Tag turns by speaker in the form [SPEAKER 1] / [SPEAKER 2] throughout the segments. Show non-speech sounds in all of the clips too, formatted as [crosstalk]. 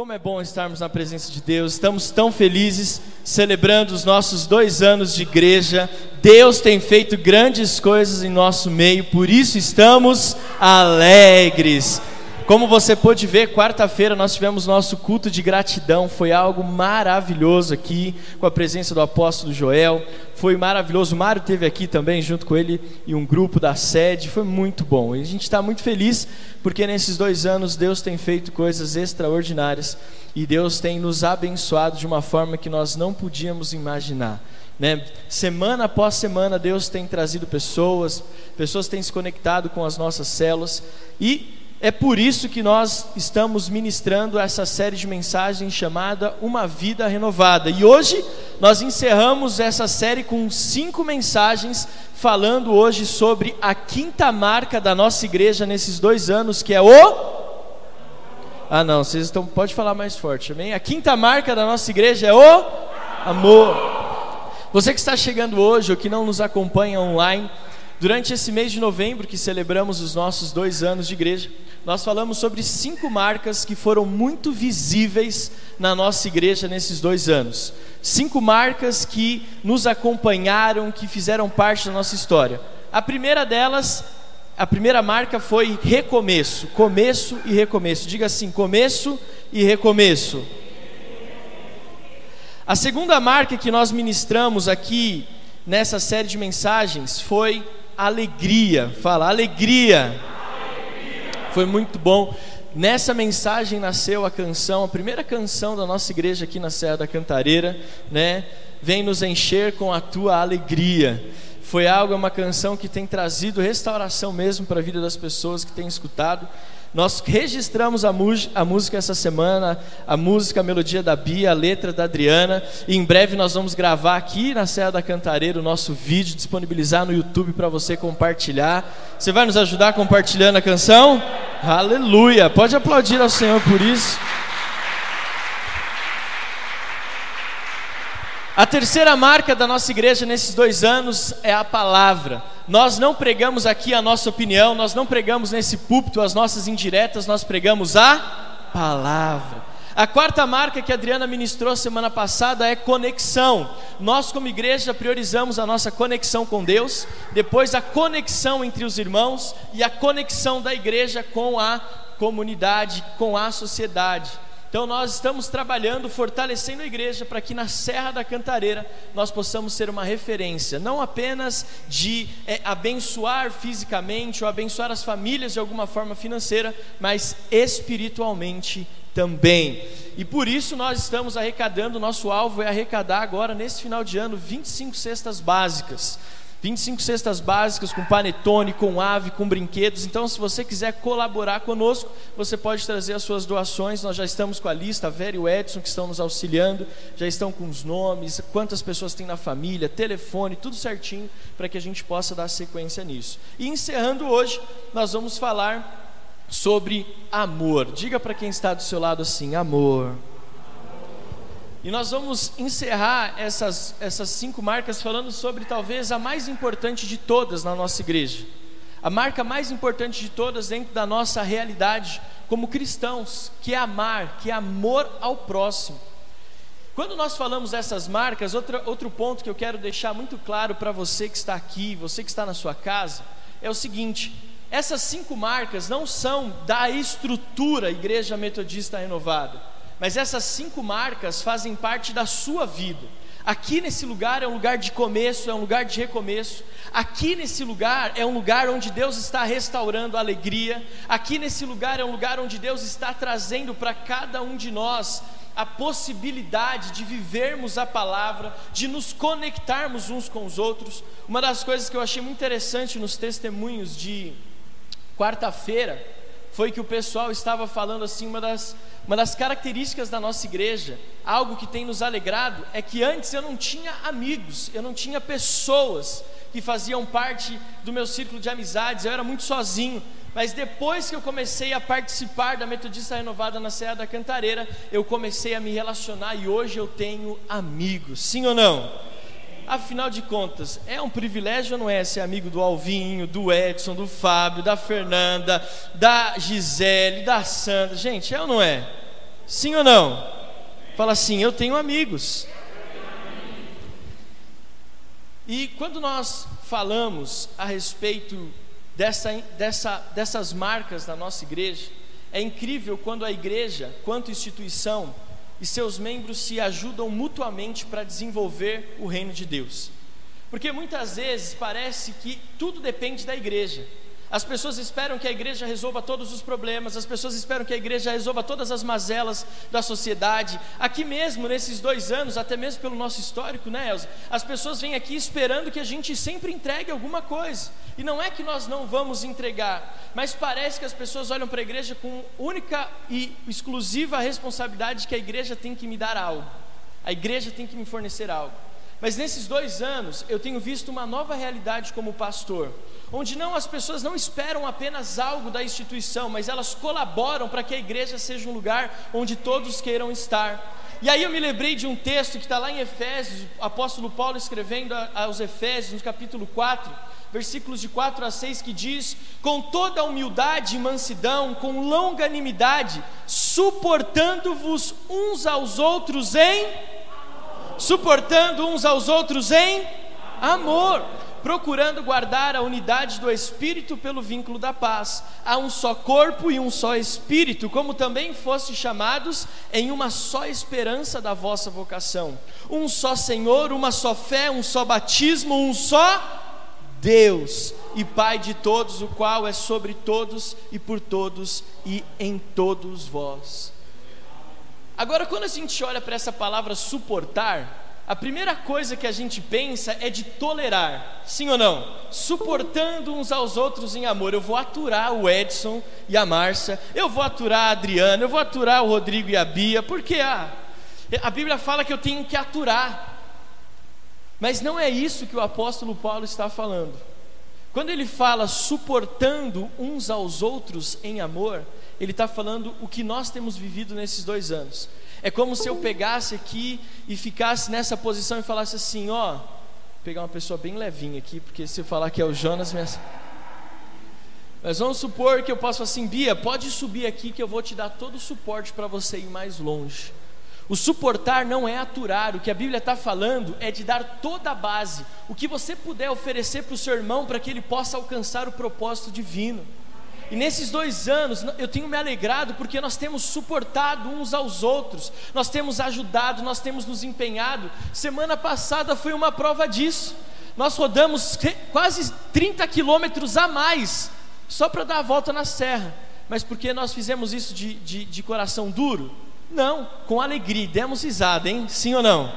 [SPEAKER 1] Como é bom estarmos na presença de Deus, estamos tão felizes celebrando os nossos dois anos de igreja. Deus tem feito grandes coisas em nosso meio, por isso estamos alegres. Como você pôde ver, quarta-feira nós tivemos nosso culto de gratidão, foi algo maravilhoso aqui, com a presença do apóstolo Joel, foi maravilhoso. O Mário teve aqui também, junto com ele e um grupo da sede, foi muito bom. E a gente está muito feliz, porque nesses dois anos Deus tem feito coisas extraordinárias e Deus tem nos abençoado de uma forma que nós não podíamos imaginar. Né? Semana após semana, Deus tem trazido pessoas, pessoas têm se conectado com as nossas células e é por isso que nós estamos ministrando essa série de mensagens chamada Uma Vida Renovada. E hoje nós encerramos essa série com cinco mensagens, falando hoje sobre a quinta marca da nossa igreja nesses dois anos, que é o. Ah, não, vocês estão. Pode falar mais forte, amém? A quinta marca da nossa igreja é o amor. Você que está chegando hoje ou que não nos acompanha online, durante esse mês de novembro que celebramos os nossos dois anos de igreja, nós falamos sobre cinco marcas que foram muito visíveis na nossa igreja nesses dois anos. Cinco marcas que nos acompanharam, que fizeram parte da nossa história. A primeira delas, a primeira marca foi recomeço, começo e recomeço. Diga assim: começo e recomeço. A segunda marca que nós ministramos aqui nessa série de mensagens foi alegria. Fala, alegria. Foi muito bom. Nessa mensagem nasceu a canção, a primeira canção da nossa igreja aqui na Serra da Cantareira, né? Vem nos encher com a tua alegria. Foi algo, é uma canção que tem trazido restauração mesmo para a vida das pessoas que têm escutado. Nós registramos a, a, música essa semana, a música, a melodia da Bia, a letra da Adriana. E em breve nós vamos gravar aqui na Serra da Cantareira o nosso vídeo, disponibilizar no YouTube para você compartilhar. Você vai nos ajudar compartilhando a canção? Aleluia! Pode aplaudir ao Senhor por isso. A terceira marca da nossa igreja nesses dois anos é a palavra. Nós não pregamos aqui a nossa opinião, nós não pregamos nesse púlpito as nossas indiretas, nós pregamos a palavra. A quarta marca que a Adriana ministrou semana passada é conexão. Nós, como igreja, priorizamos a nossa conexão com Deus, depois a conexão entre os irmãos e a conexão da igreja com a comunidade, com a sociedade. Então nós estamos trabalhando, fortalecendo a igreja para que na Serra da Cantareira nós possamos ser uma referência, não apenas de é, abençoar fisicamente ou abençoar as famílias de alguma forma financeira, mas espiritualmente também. E por isso nós estamos arrecadando, nosso alvo é arrecadar agora nesse final de ano 25 cestas básicas. 25 cestas básicas com panetone, com ave, com brinquedos. Então, se você quiser colaborar conosco, você pode trazer as suas doações. Nós já estamos com a lista, a Vera e o Edson que estão nos auxiliando, já estão com os nomes, quantas pessoas tem na família, telefone, tudo certinho para que a gente possa dar sequência nisso. E encerrando hoje, nós vamos falar sobre amor. Diga para quem está do seu lado assim: amor. E nós vamos encerrar essas, essas cinco marcas falando sobre talvez a mais importante de todas na nossa igreja. A marca mais importante de todas dentro da nossa realidade como cristãos, que é amar, que é amor ao próximo. Quando nós falamos dessas marcas, outra, outro ponto que eu quero deixar muito claro para você que está aqui, você que está na sua casa, é o seguinte: essas cinco marcas não são da estrutura Igreja Metodista Renovada mas essas cinco marcas fazem parte da sua vida. Aqui nesse lugar é um lugar de começo, é um lugar de recomeço. Aqui nesse lugar é um lugar onde Deus está restaurando a alegria. Aqui nesse lugar é um lugar onde Deus está trazendo para cada um de nós a possibilidade de vivermos a palavra, de nos conectarmos uns com os outros. Uma das coisas que eu achei muito interessante nos testemunhos de quarta-feira foi que o pessoal estava falando assim, uma das uma das características da nossa igreja, algo que tem nos alegrado, é que antes eu não tinha amigos, eu não tinha pessoas que faziam parte do meu círculo de amizades, eu era muito sozinho. Mas depois que eu comecei a participar da Metodista Renovada na Serra da Cantareira, eu comecei a me relacionar e hoje eu tenho amigos, sim ou não? Afinal de contas, é um privilégio ou não é ser amigo do Alvinho, do Edson, do Fábio, da Fernanda, da Gisele, da Sandra? Gente, é ou não é? Sim ou não? Fala assim: Eu tenho amigos. E quando nós falamos a respeito dessa, dessa, dessas marcas da nossa igreja, é incrível quando a igreja, quanto instituição, e seus membros se ajudam mutuamente para desenvolver o reino de Deus. Porque muitas vezes parece que tudo depende da igreja. As pessoas esperam que a igreja resolva todos os problemas, as pessoas esperam que a igreja resolva todas as mazelas da sociedade. Aqui mesmo, nesses dois anos, até mesmo pelo nosso histórico, né, Elza? As pessoas vêm aqui esperando que a gente sempre entregue alguma coisa. E não é que nós não vamos entregar, mas parece que as pessoas olham para a igreja com única e exclusiva responsabilidade de que a igreja tem que me dar algo, a igreja tem que me fornecer algo. Mas nesses dois anos eu tenho visto uma nova realidade como pastor, onde não as pessoas não esperam apenas algo da instituição, mas elas colaboram para que a igreja seja um lugar onde todos queiram estar. E aí eu me lembrei de um texto que está lá em Efésios, o apóstolo Paulo escrevendo aos Efésios, no capítulo 4, versículos de 4 a 6, que diz: Com toda humildade e mansidão, com longanimidade, suportando-vos uns aos outros em suportando uns aos outros em amor, procurando guardar a unidade do espírito pelo vínculo da paz. Há um só corpo e um só espírito, como também foste chamados em uma só esperança da vossa vocação. Um só Senhor, uma só fé, um só batismo, um só Deus e Pai de todos, o qual é sobre todos e por todos e em todos vós. Agora, quando a gente olha para essa palavra suportar, a primeira coisa que a gente pensa é de tolerar, sim ou não? Suportando uns aos outros em amor. Eu vou aturar o Edson e a Márcia, eu vou aturar a Adriana, eu vou aturar o Rodrigo e a Bia, porque ah, a Bíblia fala que eu tenho que aturar. Mas não é isso que o apóstolo Paulo está falando. Quando ele fala suportando uns aos outros em amor, ele está falando o que nós temos vivido nesses dois anos. É como se eu pegasse aqui e ficasse nessa posição e falasse assim: ó, pegar uma pessoa bem levinha aqui, porque se eu falar que é o Jonas, mas vamos supor que eu possa assim, Bia, pode subir aqui que eu vou te dar todo o suporte para você ir mais longe. O suportar não é aturar, o que a Bíblia está falando é de dar toda a base, o que você puder oferecer para o seu irmão para que ele possa alcançar o propósito divino. E nesses dois anos eu tenho me alegrado porque nós temos suportado uns aos outros, nós temos ajudado, nós temos nos empenhado. Semana passada foi uma prova disso. Nós rodamos quase 30 quilômetros a mais só para dar a volta na serra. Mas porque nós fizemos isso de, de, de coração duro? Não, com alegria, demos risada, hein? Sim ou não?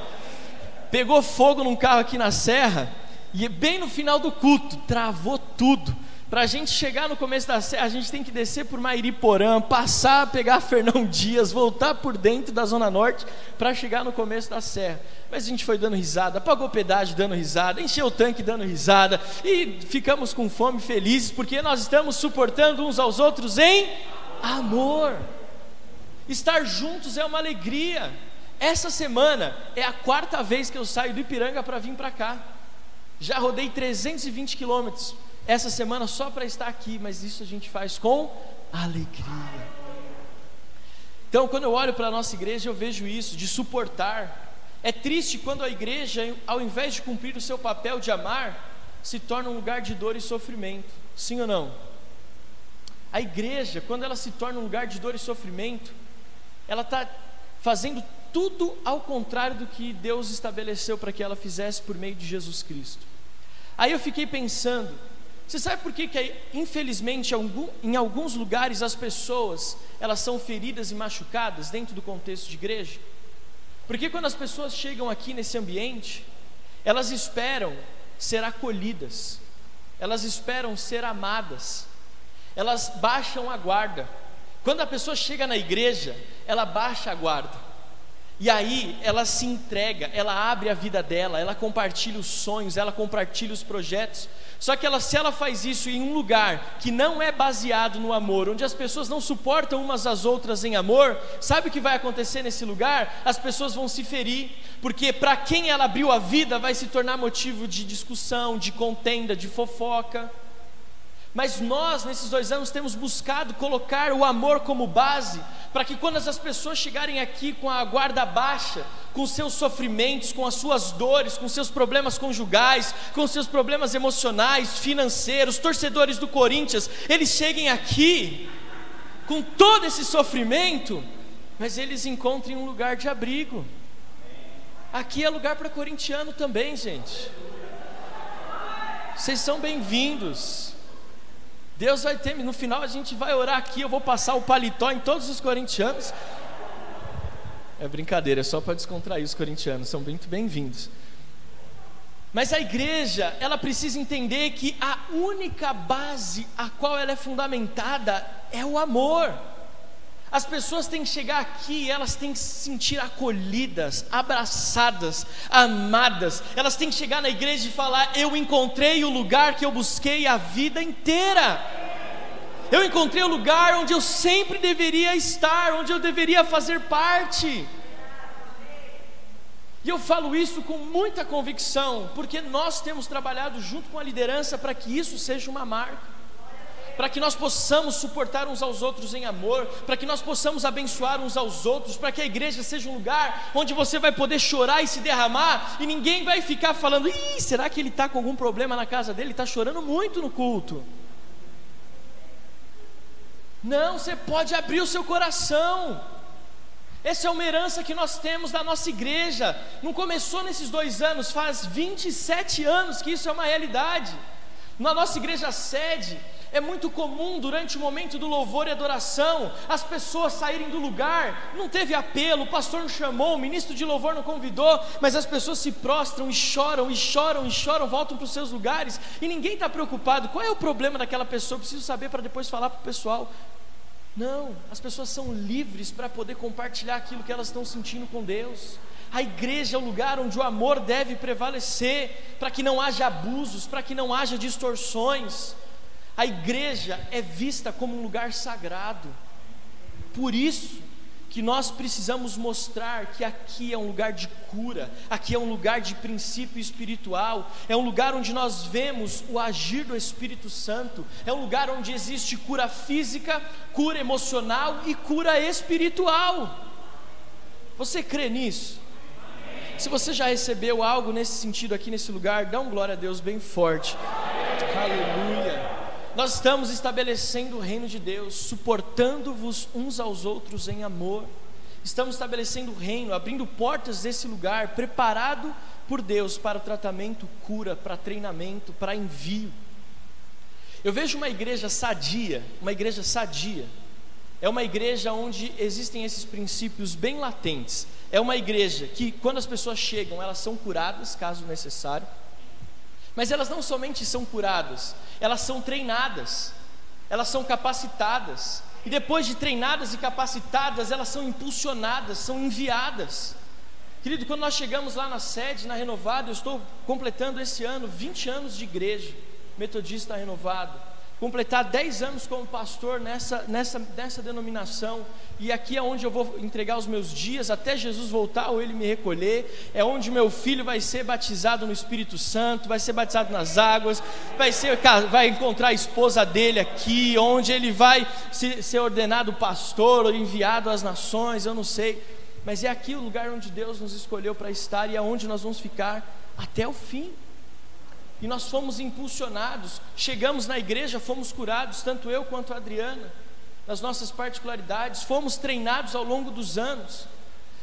[SPEAKER 1] Pegou fogo num carro aqui na serra e bem no final do culto, travou tudo. Para a gente chegar no começo da serra, a gente tem que descer por Mairiporã, passar, pegar Fernão Dias, voltar por dentro da Zona Norte para chegar no começo da serra. Mas a gente foi dando risada, pagou pedágio dando risada, encheu o tanque dando risada e ficamos com fome felizes porque nós estamos suportando uns aos outros em amor. Estar juntos é uma alegria. Essa semana é a quarta vez que eu saio do Ipiranga para vir para cá. Já rodei 320 quilômetros essa semana só para estar aqui, mas isso a gente faz com alegria. Então, quando eu olho para a nossa igreja, eu vejo isso, de suportar. É triste quando a igreja, ao invés de cumprir o seu papel de amar, se torna um lugar de dor e sofrimento. Sim ou não? A igreja, quando ela se torna um lugar de dor e sofrimento, ela está fazendo tudo ao contrário do que Deus estabeleceu para que ela fizesse por meio de Jesus Cristo. Aí eu fiquei pensando, você sabe por que, que infelizmente em alguns lugares as pessoas elas são feridas e machucadas dentro do contexto de igreja? Porque quando as pessoas chegam aqui nesse ambiente, elas esperam ser acolhidas, elas esperam ser amadas, elas baixam a guarda. Quando a pessoa chega na igreja, ela baixa a guarda. E aí ela se entrega, ela abre a vida dela, ela compartilha os sonhos, ela compartilha os projetos. Só que ela, se ela faz isso em um lugar que não é baseado no amor, onde as pessoas não suportam umas às outras em amor, sabe o que vai acontecer nesse lugar? As pessoas vão se ferir, porque para quem ela abriu a vida vai se tornar motivo de discussão, de contenda, de fofoca. Mas nós, nesses dois anos, temos buscado colocar o amor como base, para que quando as pessoas chegarem aqui com a guarda baixa, com seus sofrimentos, com as suas dores, com seus problemas conjugais, com seus problemas emocionais, financeiros, torcedores do Corinthians, eles cheguem aqui com todo esse sofrimento, mas eles encontrem um lugar de abrigo. Aqui é lugar para corintiano também, gente. Vocês são bem-vindos. Deus vai ter, no final a gente vai orar aqui, eu vou passar o paletó em todos os corintianos. É brincadeira, é só para descontrair os corintianos, são muito bem-vindos. Mas a igreja, ela precisa entender que a única base a qual ela é fundamentada é o amor. As pessoas têm que chegar aqui, elas têm que se sentir acolhidas, abraçadas, amadas. Elas têm que chegar na igreja e falar: Eu encontrei o lugar que eu busquei a vida inteira. Eu encontrei o lugar onde eu sempre deveria estar, onde eu deveria fazer parte. E eu falo isso com muita convicção, porque nós temos trabalhado junto com a liderança para que isso seja uma marca para que nós possamos suportar uns aos outros em amor, para que nós possamos abençoar uns aos outros, para que a igreja seja um lugar onde você vai poder chorar e se derramar, e ninguém vai ficar falando: Ih, será que ele está com algum problema na casa dele? Ele está chorando muito no culto. Não, você pode abrir o seu coração. Essa é uma herança que nós temos da nossa igreja. Não começou nesses dois anos, faz 27 anos que isso é uma realidade. Na nossa igreja sede, é muito comum durante o momento do louvor e adoração as pessoas saírem do lugar, não teve apelo, o pastor não chamou, o ministro de louvor não convidou, mas as pessoas se prostram e choram e choram e choram, voltam para os seus lugares e ninguém está preocupado. Qual é o problema daquela pessoa? Eu preciso saber para depois falar para o pessoal. Não, as pessoas são livres para poder compartilhar aquilo que elas estão sentindo com Deus. A igreja é o lugar onde o amor deve prevalecer, para que não haja abusos, para que não haja distorções. A igreja é vista como um lugar sagrado. Por isso que nós precisamos mostrar que aqui é um lugar de cura, aqui é um lugar de princípio espiritual, é um lugar onde nós vemos o agir do Espírito Santo, é um lugar onde existe cura física, cura emocional e cura espiritual. Você crê nisso? Se você já recebeu algo nesse sentido aqui nesse lugar, dá um glória a Deus bem forte. Aleluia. Nós estamos estabelecendo o reino de Deus, suportando-vos uns aos outros em amor. Estamos estabelecendo o reino, abrindo portas desse lugar, preparado por Deus para tratamento, cura, para treinamento, para envio. Eu vejo uma igreja sadia, uma igreja sadia. É uma igreja onde existem esses princípios bem latentes. É uma igreja que, quando as pessoas chegam, elas são curadas, caso necessário mas elas não somente são curadas, elas são treinadas, elas são capacitadas, e depois de treinadas e capacitadas, elas são impulsionadas, são enviadas. Querido, quando nós chegamos lá na sede, na renovada, eu estou completando esse ano 20 anos de igreja metodista renovado completar 10 anos como pastor nessa, nessa, nessa denominação, e aqui é onde eu vou entregar os meus dias até Jesus voltar ou ele me recolher, é onde meu filho vai ser batizado no Espírito Santo, vai ser batizado nas águas, vai, ser, vai encontrar a esposa dele aqui, onde ele vai se, ser ordenado pastor ou enviado às nações, eu não sei, mas é aqui o lugar onde Deus nos escolheu para estar e é onde nós vamos ficar até o fim e nós fomos impulsionados, chegamos na igreja, fomos curados, tanto eu quanto a Adriana, nas nossas particularidades, fomos treinados ao longo dos anos.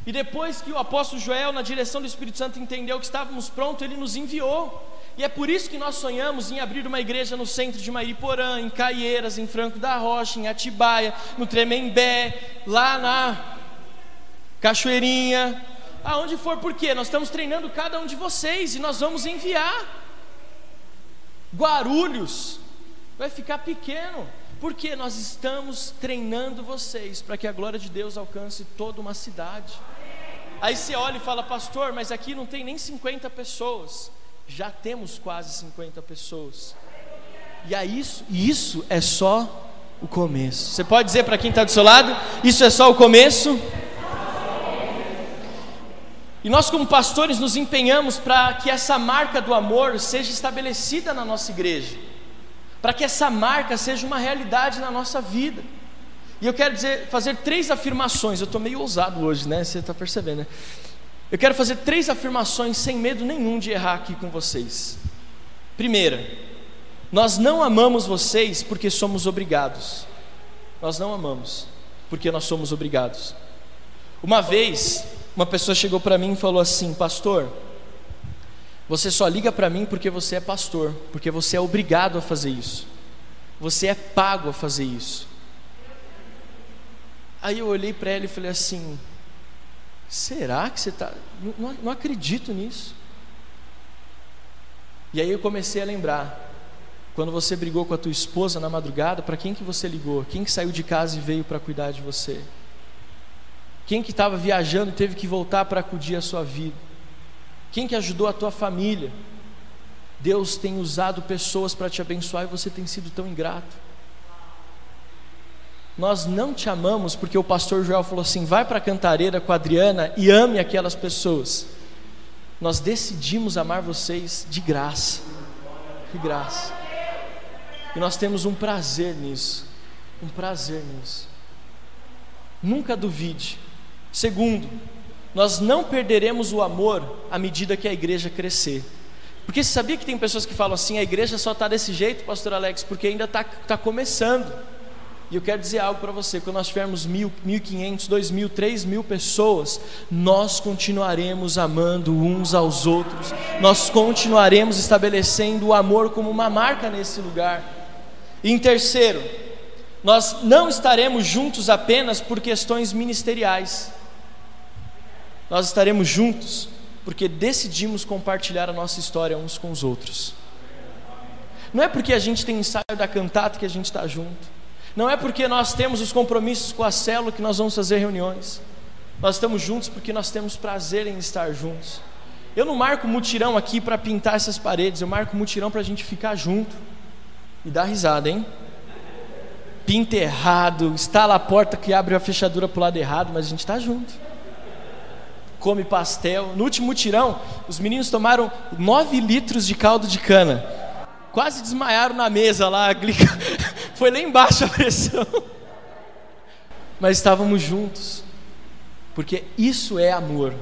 [SPEAKER 1] E depois que o apóstolo Joel, na direção do Espírito Santo, entendeu que estávamos prontos, ele nos enviou. E é por isso que nós sonhamos em abrir uma igreja no centro de Mairiporã, em Caieiras, em Franco da Rocha, em Atibaia, no Tremembé, lá na Cachoeirinha, aonde for, porque nós estamos treinando cada um de vocês e nós vamos enviar. Guarulhos vai ficar pequeno, porque nós estamos treinando vocês para que a glória de Deus alcance toda uma cidade. Aí você olha e fala, pastor, mas aqui não tem nem 50 pessoas. Já temos quase 50 pessoas. E é isso, isso é só o começo. Você pode dizer para quem está do seu lado, isso é só o começo? E nós, como pastores, nos empenhamos para que essa marca do amor seja estabelecida na nossa igreja. para que essa marca seja uma realidade na nossa vida. E eu quero dizer, fazer três afirmações. Eu estou meio ousado hoje, né? Você está percebendo, né? Eu quero fazer três afirmações sem medo nenhum de errar aqui com vocês. Primeira, nós não amamos vocês porque somos obrigados. Nós não amamos porque nós somos obrigados. Uma vez, uma pessoa chegou para mim e falou assim: Pastor, você só liga para mim porque você é pastor, porque você é obrigado a fazer isso. Você é pago a fazer isso. Aí eu olhei para ela e falei assim: Será que você está. Não, não acredito nisso. E aí eu comecei a lembrar. Quando você brigou com a tua esposa na madrugada, para quem que você ligou? Quem que saiu de casa e veio para cuidar de você? Quem que estava viajando teve que voltar para acudir a sua vida? Quem que ajudou a tua família? Deus tem usado pessoas para te abençoar e você tem sido tão ingrato. Nós não te amamos porque o pastor Joel falou assim: vai para a cantareira com a Adriana e ame aquelas pessoas. Nós decidimos amar vocês de graça, de graça. E nós temos um prazer nisso, um prazer nisso. Nunca duvide. Segundo, nós não perderemos o amor à medida que a igreja crescer. Porque você sabia que tem pessoas que falam assim: a igreja só está desse jeito, Pastor Alex, porque ainda está tá começando. E eu quero dizer algo para você: quando nós tivermos mil, mil quinhentos, dois mil, três mil pessoas, nós continuaremos amando uns aos outros, nós continuaremos estabelecendo o amor como uma marca nesse lugar. E em terceiro, nós não estaremos juntos apenas por questões ministeriais nós estaremos juntos porque decidimos compartilhar a nossa história uns com os outros. Não é porque a gente tem ensaio da cantata que a gente está junto. Não é porque nós temos os compromissos com a célula que nós vamos fazer reuniões. Nós estamos juntos porque nós temos prazer em estar juntos. Eu não marco mutirão aqui para pintar essas paredes, eu marco mutirão para a gente ficar junto e dar risada, hein? Pinta errado, instala a porta que abre a fechadura para o lado errado, mas a gente está junto come pastel. No último tirão, os meninos tomaram 9 litros de caldo de cana. Quase desmaiaram na mesa lá, [laughs] foi lá embaixo a pressão. Mas estávamos juntos, porque isso é amor.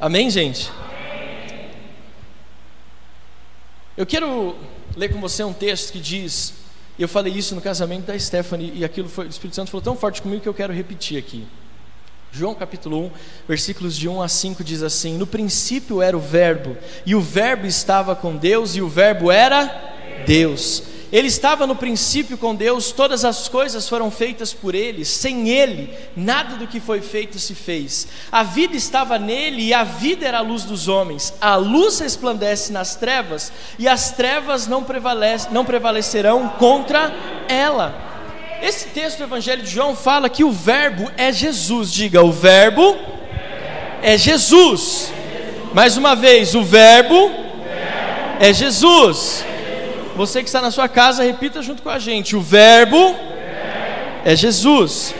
[SPEAKER 1] Amém, gente? Eu quero ler com você um texto que diz, eu falei isso no casamento da Stephanie, e aquilo foi, o Espírito Santo falou tão forte comigo que eu quero repetir aqui. João capítulo 1, versículos de 1 a 5 diz assim: No princípio era o Verbo, e o Verbo estava com Deus, e o Verbo era Deus. Ele estava no princípio com Deus, todas as coisas foram feitas por Ele, sem Ele, nada do que foi feito se fez. A vida estava nele e a vida era a luz dos homens. A luz resplandece nas trevas e as trevas não, prevalece, não prevalecerão contra ela. Esse texto do Evangelho de João fala que o Verbo é Jesus. Diga, o Verbo é Jesus. Mais uma vez, o Verbo é Jesus. Você que está na sua casa, repita junto com a gente: o Verbo é Jesus.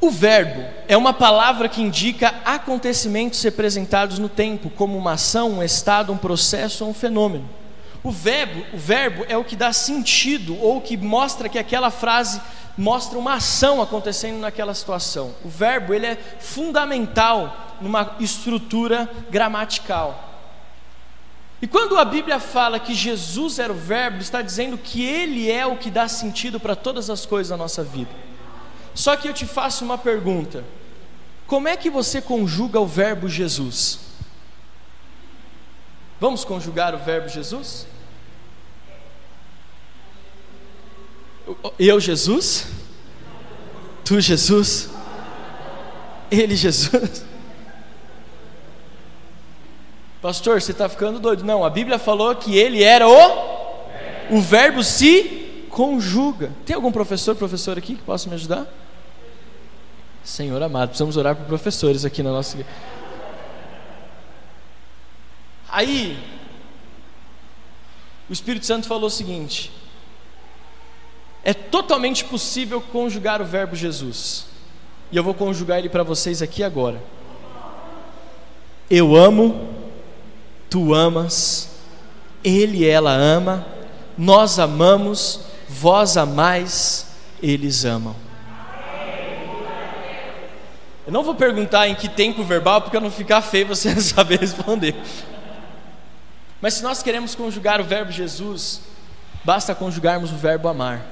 [SPEAKER 1] O verbo é uma palavra que indica acontecimentos representados no tempo, como uma ação, um estado, um processo ou um fenômeno. O verbo, o verbo é o que dá sentido ou que mostra que aquela frase mostra uma ação acontecendo naquela situação. O verbo ele é fundamental numa estrutura gramatical. E quando a Bíblia fala que Jesus era o verbo, está dizendo que ele é o que dá sentido para todas as coisas da nossa vida. Só que eu te faço uma pergunta: como é que você conjuga o verbo Jesus? Vamos conjugar o verbo Jesus? Eu, Jesus? Tu, Jesus? Ele, Jesus? Pastor, você está ficando doido. Não, a Bíblia falou que ele era o. O verbo se conjuga. Tem algum professor, professor aqui que possa me ajudar? Senhor amado, precisamos orar por professores aqui na nossa igreja. Aí, o Espírito Santo falou o seguinte: é totalmente possível conjugar o verbo Jesus. E eu vou conjugar ele para vocês aqui agora. Eu amo, tu amas, Ele e ela ama, nós amamos, vós amais, eles amam. Eu não vou perguntar em que tempo verbal, porque eu não ficar feio você [laughs] saber responder. Mas se nós queremos conjugar o verbo Jesus, basta conjugarmos o verbo amar.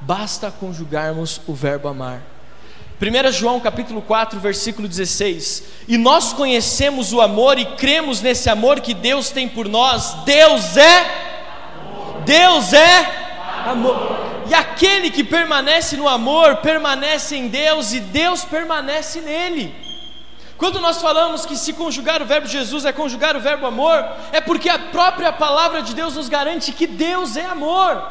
[SPEAKER 1] Basta conjugarmos o verbo amar. 1 João capítulo 4, versículo 16. E nós conhecemos o amor e cremos nesse amor que Deus tem por nós. Deus é Deus é amor. E aquele que permanece no amor, permanece em Deus e Deus permanece nele. Quando nós falamos que se conjugar o verbo Jesus é conjugar o verbo amor, é porque a própria palavra de Deus nos garante que Deus é amor.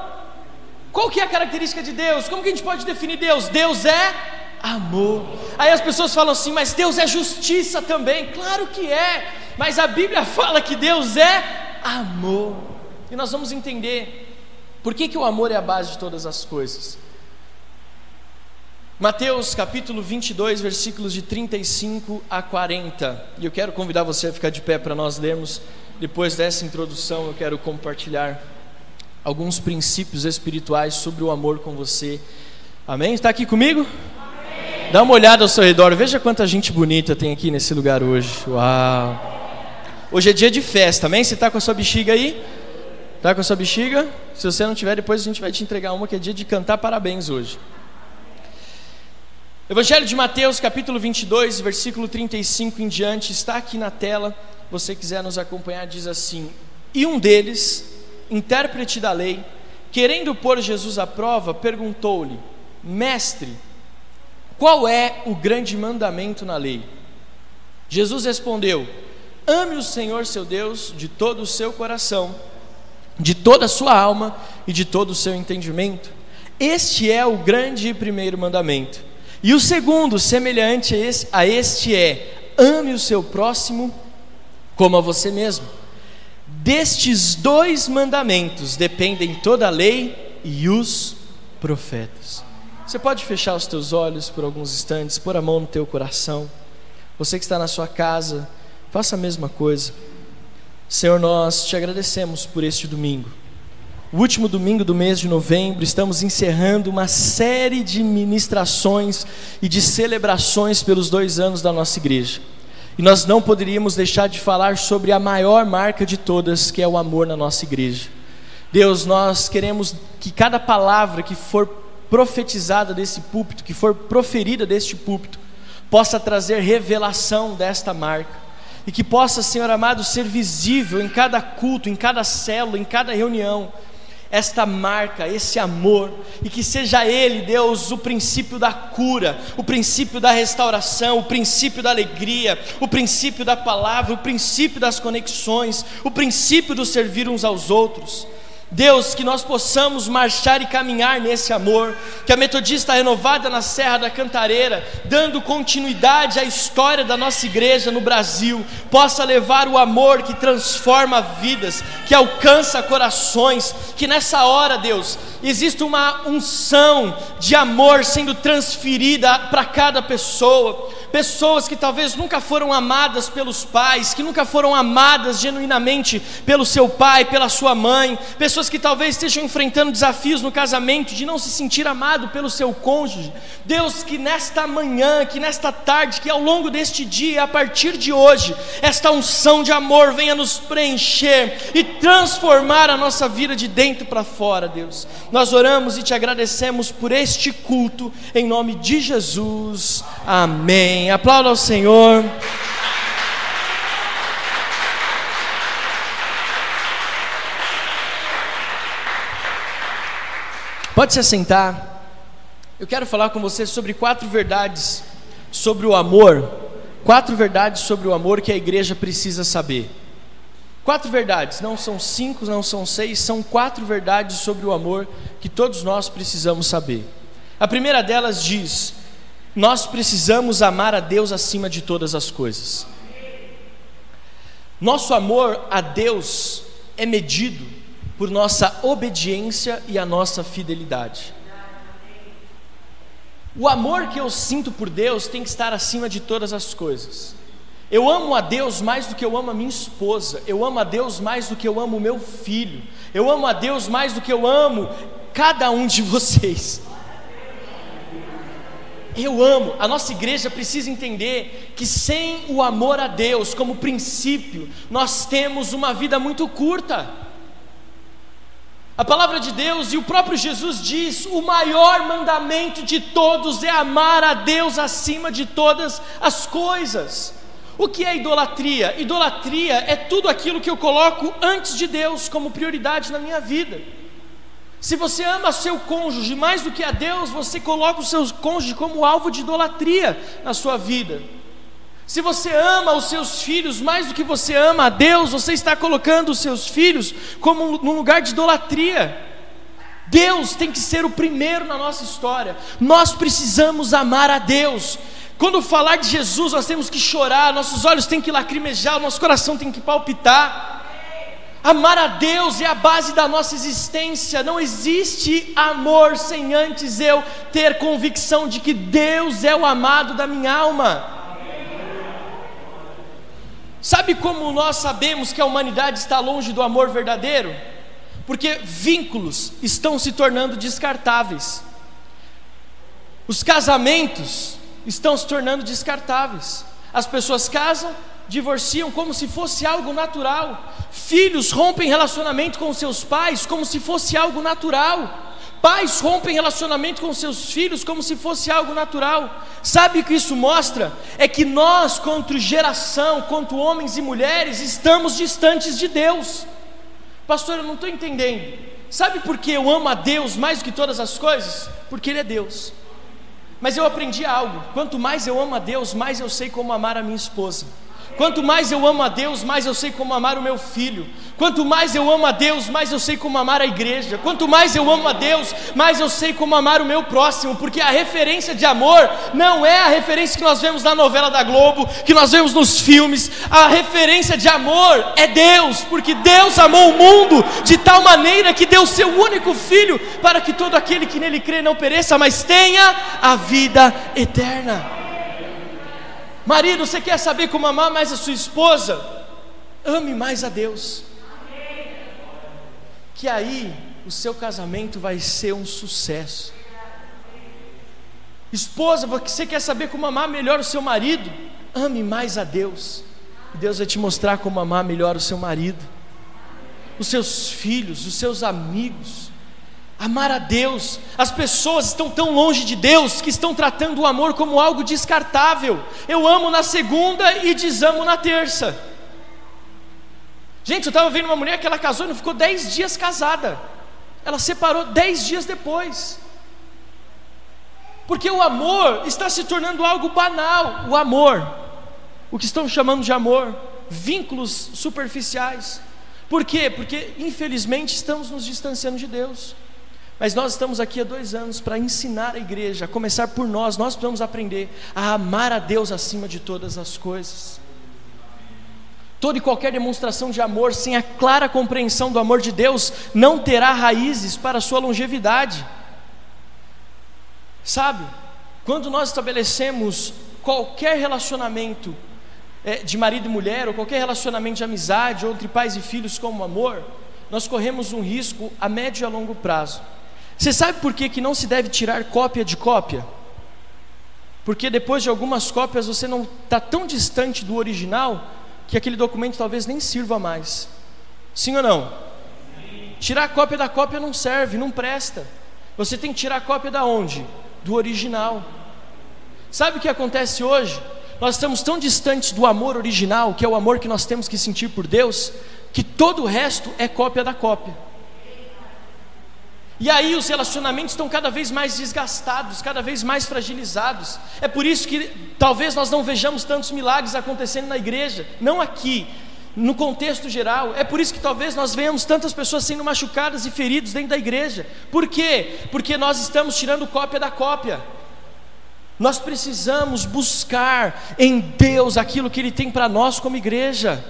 [SPEAKER 1] Qual que é a característica de Deus? Como que a gente pode definir Deus? Deus é amor. Aí as pessoas falam assim, mas Deus é justiça também. Claro que é, mas a Bíblia [laughs] fala que Deus é amor. E nós vamos entender por que, que o amor é a base de todas as coisas. Mateus capítulo 22, versículos de 35 a 40. E eu quero convidar você a ficar de pé para nós lermos. Depois dessa introdução, eu quero compartilhar alguns princípios espirituais sobre o amor com você. Amém? Está aqui comigo? Dá uma olhada ao seu redor, veja quanta gente bonita tem aqui nesse lugar hoje. Uau! Hoje é dia de festa, amém? Você está com a sua bexiga aí? Está com a sua bexiga? Se você não tiver, depois a gente vai te entregar uma que é dia de cantar parabéns hoje. Evangelho de Mateus, capítulo 22, versículo 35 em diante, está aqui na tela. Você quiser nos acompanhar, diz assim: E um deles, intérprete da lei, querendo pôr Jesus à prova, perguntou-lhe: Mestre, qual é o grande mandamento na lei? Jesus respondeu: Ame o Senhor seu Deus de todo o seu coração, de toda a sua alma e de todo o seu entendimento. Este é o grande e primeiro mandamento. E o segundo, semelhante a, a este, é: ame o seu próximo como a você mesmo. Destes dois mandamentos dependem toda a lei e os profetas. Você pode fechar os teus olhos por alguns instantes, pôr a mão no teu coração. Você que está na sua casa, faça a mesma coisa. Senhor, nós te agradecemos por este domingo. O último domingo do mês de novembro, estamos encerrando uma série de ministrações e de celebrações pelos dois anos da nossa igreja. E nós não poderíamos deixar de falar sobre a maior marca de todas, que é o amor na nossa igreja. Deus, nós queremos que cada palavra que for profetizada desse púlpito, que for proferida deste púlpito, possa trazer revelação desta marca e que possa, Senhor amado, ser visível em cada culto, em cada célula, em cada reunião, esta marca, esse amor, e que seja Ele, Deus, o princípio da cura, o princípio da restauração, o princípio da alegria, o princípio da palavra, o princípio das conexões, o princípio do servir uns aos outros. Deus, que nós possamos marchar e caminhar nesse amor, que a Metodista renovada na Serra da Cantareira, dando continuidade à história da nossa igreja no Brasil, possa levar o amor que transforma vidas, que alcança corações, que nessa hora, Deus, existe uma unção de amor sendo transferida para cada pessoa. Pessoas que talvez nunca foram amadas pelos pais, que nunca foram amadas genuinamente pelo seu pai, pela sua mãe, pessoas que talvez estejam enfrentando desafios no casamento de não se sentir amado pelo seu cônjuge. Deus, que nesta manhã, que nesta tarde, que ao longo deste dia, a partir de hoje, esta unção de amor venha nos preencher e transformar a nossa vida de dentro para fora, Deus. Nós oramos e te agradecemos por este culto, em nome de Jesus. Amém. Aplauda ao Senhor. Pode se assentar. Eu quero falar com você sobre quatro verdades sobre o amor. Quatro verdades sobre o amor que a igreja precisa saber. Quatro verdades, não são cinco, não são seis, são quatro verdades sobre o amor que todos nós precisamos saber. A primeira delas diz: nós precisamos amar a Deus acima de todas as coisas. Nosso amor a Deus é medido por nossa obediência e a nossa fidelidade. O amor que eu sinto por Deus tem que estar acima de todas as coisas. Eu amo a Deus mais do que eu amo a minha esposa. Eu amo a Deus mais do que eu amo o meu filho. Eu amo a Deus mais do que eu amo cada um de [laughs] vocês. Eu amo, a nossa igreja precisa entender que sem o amor a Deus como princípio, nós temos uma vida muito curta. A palavra de Deus e o próprio Jesus diz: o maior mandamento de todos é amar a Deus acima de todas as coisas. O que é idolatria? Idolatria é tudo aquilo que eu coloco antes de Deus como prioridade na minha vida. Se você ama seu cônjuge mais do que a Deus, você coloca o seu cônjuge como alvo de idolatria na sua vida. Se você ama os seus filhos mais do que você ama a Deus, você está colocando os seus filhos como num lugar de idolatria. Deus tem que ser o primeiro na nossa história. Nós precisamos amar a Deus. Quando falar de Jesus, nós temos que chorar, nossos olhos têm que lacrimejar, nosso coração tem que palpitar. Amar a Deus é a base da nossa existência. Não existe amor sem antes eu ter convicção de que Deus é o amado da minha alma. Sabe como nós sabemos que a humanidade está longe do amor verdadeiro? Porque vínculos estão se tornando descartáveis. Os casamentos estão se tornando descartáveis. As pessoas casam, divorciam como se fosse algo natural. Filhos rompem relacionamento com seus pais como se fosse algo natural. Pais rompem relacionamento com seus filhos como se fosse algo natural. Sabe o que isso mostra? É que nós, quanto geração, quanto homens e mulheres, estamos distantes de Deus. Pastor, eu não estou entendendo. Sabe por que eu amo a Deus mais do que todas as coisas? Porque Ele é Deus. Mas eu aprendi algo: quanto mais eu amo a Deus, mais eu sei como amar a minha esposa. Quanto mais eu amo a Deus, mais eu sei como amar o meu filho. Quanto mais eu amo a Deus, mais eu sei como amar a igreja. Quanto mais eu amo a Deus, mais eu sei como amar o meu próximo, porque a referência de amor não é a referência que nós vemos na novela da Globo, que nós vemos nos filmes. A referência de amor é Deus, porque Deus amou o mundo de tal maneira que deu seu único filho para que todo aquele que nele crê não pereça, mas tenha a vida eterna. Marido, você quer saber como amar mais a sua esposa? Ame mais a Deus. Que aí o seu casamento vai ser um sucesso. Esposa, você quer saber como amar melhor o seu marido? Ame mais a Deus. Deus vai te mostrar como amar melhor o seu marido, os seus filhos, os seus amigos. Amar a Deus, as pessoas estão tão longe de Deus que estão tratando o amor como algo descartável. Eu amo na segunda e desamo na terça. Gente, eu estava vendo uma mulher que ela casou e não ficou dez dias casada. Ela separou dez dias depois. Porque o amor está se tornando algo banal. O amor, o que estão chamando de amor, vínculos superficiais. Por quê? Porque infelizmente estamos nos distanciando de Deus. Mas nós estamos aqui há dois anos para ensinar a igreja, a começar por nós, nós precisamos aprender a amar a Deus acima de todas as coisas. Toda e qualquer demonstração de amor sem a clara compreensão do amor de Deus não terá raízes para a sua longevidade. Sabe, quando nós estabelecemos qualquer relacionamento é, de marido e mulher, ou qualquer relacionamento de amizade, ou entre pais e filhos como amor, nós corremos um risco a médio e a longo prazo você sabe por que, que não se deve tirar cópia de cópia? Porque depois de algumas cópias você não está tão distante do original que aquele documento talvez nem sirva mais. Sim ou não? Tirar cópia da cópia não serve, não presta. Você tem que tirar cópia da onde? Do original. Sabe o que acontece hoje? Nós estamos tão distantes do amor original, que é o amor que nós temos que sentir por Deus, que todo o resto é cópia da cópia. E aí os relacionamentos estão cada vez mais desgastados, cada vez mais fragilizados. É por isso que talvez nós não vejamos tantos milagres acontecendo na igreja, não aqui, no contexto geral. É por isso que talvez nós venhamos tantas pessoas sendo machucadas e feridas dentro da igreja. Por quê? Porque nós estamos tirando cópia da cópia. Nós precisamos buscar em Deus aquilo que Ele tem para nós como igreja.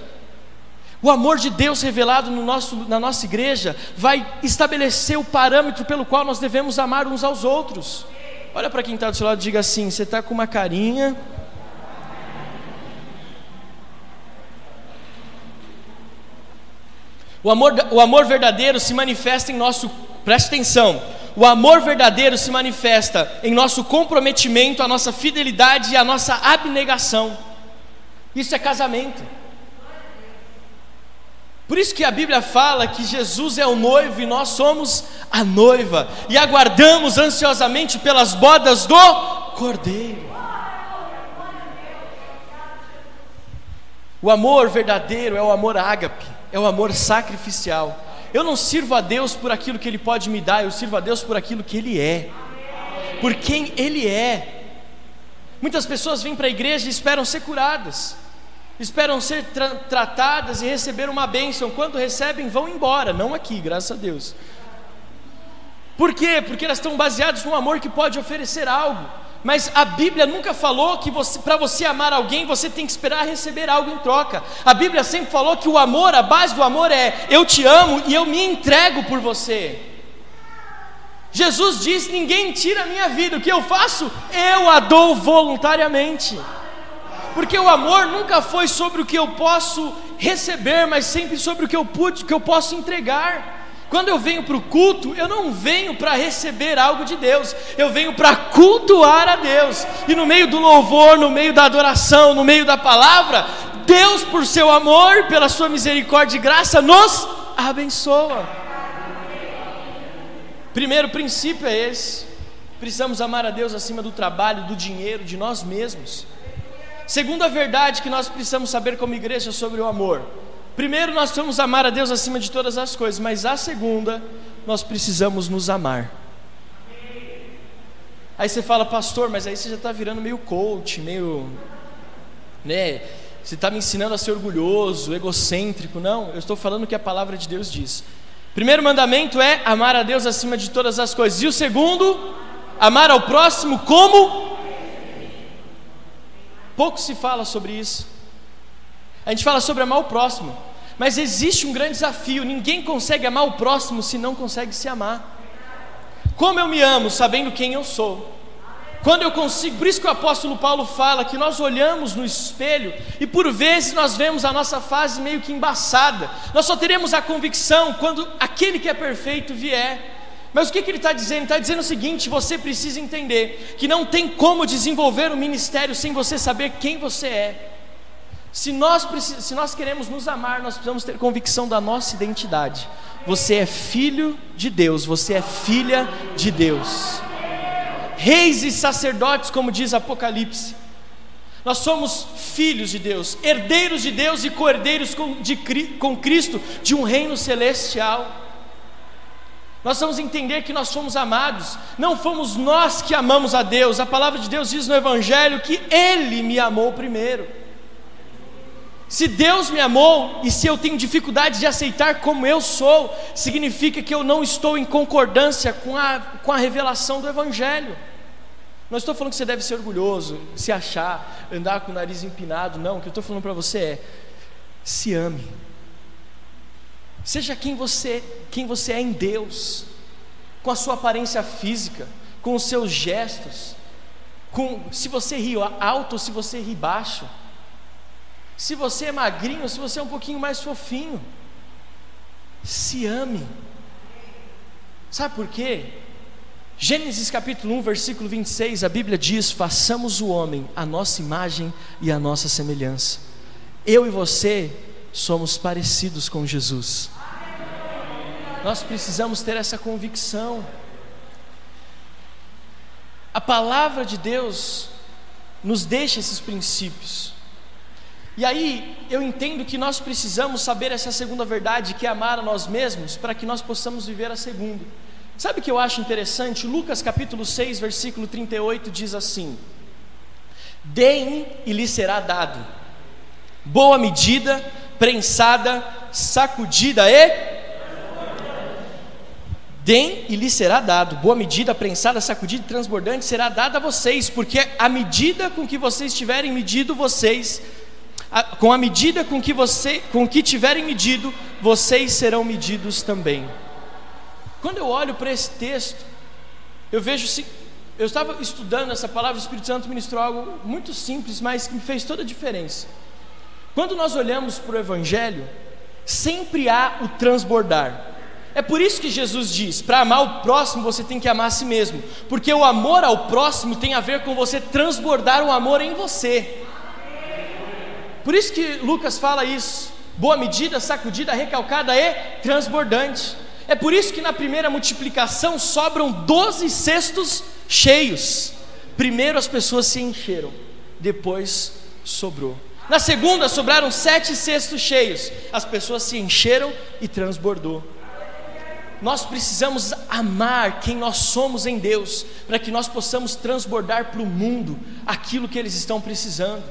[SPEAKER 1] O amor de Deus revelado no nosso, na nossa igreja vai estabelecer o parâmetro pelo qual nós devemos amar uns aos outros. Olha para quem está do seu lado e diga assim: você está com uma carinha. O amor, o amor verdadeiro se manifesta em nosso. Preste atenção. O amor verdadeiro se manifesta em nosso comprometimento, a nossa fidelidade e a nossa abnegação. Isso é casamento. Por isso que a Bíblia fala que Jesus é o noivo e nós somos a noiva, e aguardamos ansiosamente pelas bodas do Cordeiro. O amor verdadeiro é o amor ágape, é o amor sacrificial. Eu não sirvo a Deus por aquilo que Ele pode me dar, eu sirvo a Deus por aquilo que Ele é, por quem Ele é. Muitas pessoas vêm para a igreja e esperam ser curadas, esperam ser tra tratadas e receber uma bênção. Quando recebem, vão embora, não aqui, graças a Deus. Por quê? Porque elas estão baseadas no amor que pode oferecer algo. Mas a Bíblia nunca falou que para você amar alguém você tem que esperar receber algo em troca. A Bíblia sempre falou que o amor, a base do amor é eu te amo e eu me entrego por você. Jesus diz: ninguém tira a minha vida, o que eu faço? Eu a dou voluntariamente. Porque o amor nunca foi sobre o que eu posso receber, mas sempre sobre o que eu pude, que eu posso entregar. Quando eu venho para o culto, eu não venho para receber algo de Deus, eu venho para cultuar a Deus. E no meio do louvor, no meio da adoração, no meio da palavra, Deus, por seu amor, pela sua misericórdia e graça, nos abençoa. Primeiro princípio é esse: precisamos amar a Deus acima do trabalho, do dinheiro, de nós mesmos. Segunda verdade que nós precisamos saber como igreja sobre o amor Primeiro, nós precisamos amar a Deus acima de todas as coisas, mas a segunda, nós precisamos nos amar. Aí você fala, pastor, mas aí você já está virando meio coach, meio. né? Você está me ensinando a ser orgulhoso, egocêntrico. Não, eu estou falando o que a palavra de Deus diz. Primeiro mandamento é amar a Deus acima de todas as coisas. E o segundo, amar ao próximo como. Pouco se fala sobre isso. A gente fala sobre amar o próximo, mas existe um grande desafio: ninguém consegue amar o próximo se não consegue se amar. Como eu me amo, sabendo quem eu sou. Quando eu consigo, por isso que o apóstolo Paulo fala que nós olhamos no espelho e por vezes nós vemos a nossa fase meio que embaçada. Nós só teremos a convicção quando aquele que é perfeito vier. Mas o que, que ele está dizendo? Está dizendo o seguinte: você precisa entender que não tem como desenvolver o ministério sem você saber quem você é. Se nós, se nós queremos nos amar, nós precisamos ter convicção da nossa identidade. Você é filho de Deus, você é filha de Deus. Reis e sacerdotes, como diz Apocalipse. Nós somos filhos de Deus, herdeiros de Deus e co-herdeiros com, de, com Cristo de um reino celestial. Nós vamos entender que nós somos amados, não fomos nós que amamos a Deus, a palavra de Deus diz no Evangelho que Ele me amou primeiro. Se Deus me amou e se eu tenho dificuldade de aceitar como eu sou, significa que eu não estou em concordância com a, com a revelação do Evangelho. Não estou falando que você deve ser orgulhoso, se achar, andar com o nariz empinado, não. O que eu estou falando para você é: se ame. Seja quem você, quem você é em Deus, com a sua aparência física, com os seus gestos, com se você ri alto ou se você ri baixo se você é magrinho, se você é um pouquinho mais fofinho. Se ame. Sabe por quê? Gênesis capítulo 1, versículo 26, a Bíblia diz: façamos o homem a nossa imagem e a nossa semelhança. Eu e você somos parecidos com Jesus. Nós precisamos ter essa convicção. A palavra de Deus nos deixa esses princípios. E aí eu entendo que nós precisamos saber essa segunda verdade, que é amar a nós mesmos, para que nós possamos viver a segunda. Sabe o que eu acho interessante? Lucas capítulo 6, versículo 38 diz assim: Deem e lhe será dado, boa medida, prensada, sacudida e. Deem e lhe será dado, boa medida, prensada, sacudida e transbordante será dada a vocês, porque a medida com que vocês tiverem medido, vocês com a medida com que você, com que tiverem medido, vocês serão medidos também. Quando eu olho para esse texto, eu vejo se eu estava estudando essa palavra, o Espírito Santo ministrou algo muito simples, mas que me fez toda a diferença. Quando nós olhamos para o Evangelho, sempre há o transbordar. É por isso que Jesus diz: para amar o próximo você tem que amar a si mesmo, porque o amor ao próximo tem a ver com você transbordar o amor em você. Por isso que Lucas fala isso: boa medida, sacudida, recalcada e transbordante. É por isso que na primeira multiplicação sobram 12 cestos cheios. Primeiro as pessoas se encheram, depois sobrou. Na segunda sobraram sete cestos cheios, as pessoas se encheram e transbordou. Nós precisamos amar quem nós somos em Deus, para que nós possamos transbordar para o mundo aquilo que eles estão precisando.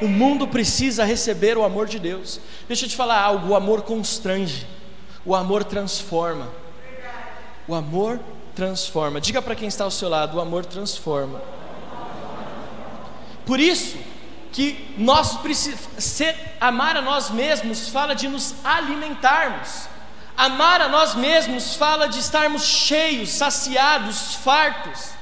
[SPEAKER 1] O mundo precisa receber o amor de Deus. Deixa eu te falar algo: o amor constrange, o amor transforma. O amor transforma. Diga para quem está ao seu lado: o amor transforma. Por isso que nós precisamos amar a nós mesmos fala de nos alimentarmos. Amar a nós mesmos fala de estarmos cheios, saciados, fartos.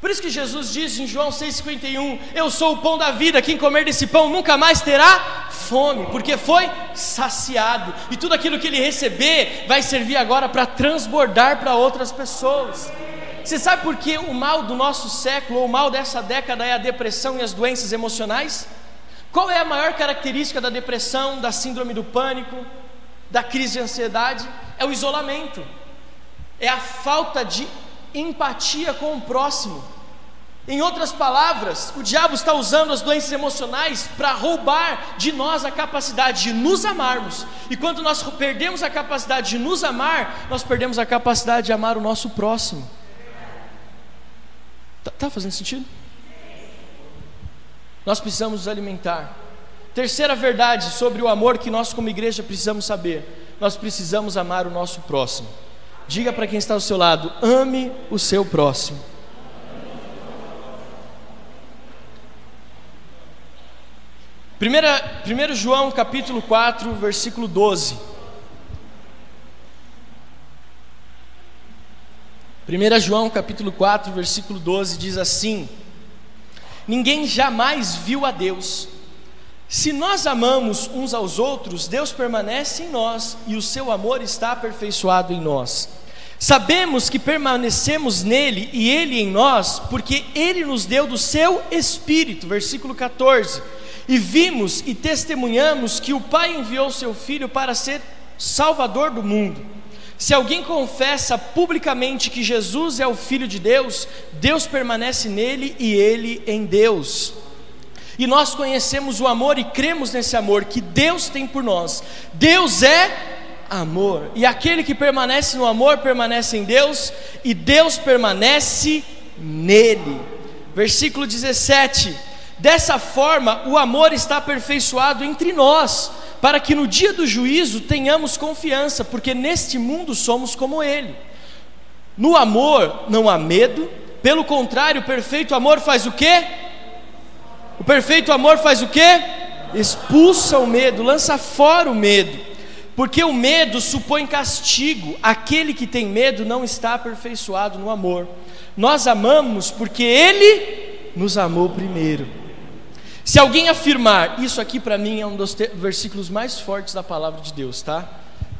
[SPEAKER 1] Por isso que Jesus diz em João 6,51: Eu sou o pão da vida, quem comer desse pão nunca mais terá fome, porque foi saciado, e tudo aquilo que ele receber vai servir agora para transbordar para outras pessoas. Você sabe por que o mal do nosso século, ou o mal dessa década, é a depressão e as doenças emocionais? Qual é a maior característica da depressão, da síndrome do pânico, da crise de ansiedade? É o isolamento, é a falta de empatia com o próximo. Em outras palavras, o diabo está usando as doenças emocionais para roubar de nós a capacidade de nos amarmos. E quando nós perdemos a capacidade de nos amar, nós perdemos a capacidade de amar o nosso próximo. Está tá fazendo sentido? Nós precisamos nos alimentar. Terceira verdade sobre o amor que nós, como igreja, precisamos saber: nós precisamos amar o nosso próximo. Diga para quem está ao seu lado: ame o seu próximo. Primeira, 1 João capítulo 4, versículo 12. 1 João capítulo 4, versículo 12 diz assim: Ninguém jamais viu a Deus. Se nós amamos uns aos outros, Deus permanece em nós e o seu amor está aperfeiçoado em nós. Sabemos que permanecemos nele e ele em nós, porque ele nos deu do seu espírito, versículo 14. E vimos e testemunhamos que o Pai enviou seu filho para ser salvador do mundo. Se alguém confessa publicamente que Jesus é o Filho de Deus, Deus permanece nele e ele em Deus. E nós conhecemos o amor e cremos nesse amor que Deus tem por nós. Deus é amor, e aquele que permanece no amor permanece em Deus, e Deus permanece nele. Versículo 17: Dessa forma, o amor está aperfeiçoado entre nós para que no dia do juízo tenhamos confiança, porque neste mundo somos como Ele. No amor não há medo, pelo contrário, o perfeito amor faz o quê? O perfeito amor faz o quê? Expulsa o medo, lança fora o medo, porque o medo supõe castigo, aquele que tem medo não está aperfeiçoado no amor. Nós amamos porque Ele nos amou primeiro. Se alguém afirmar, isso aqui para mim é um dos versículos mais fortes da palavra de Deus, tá?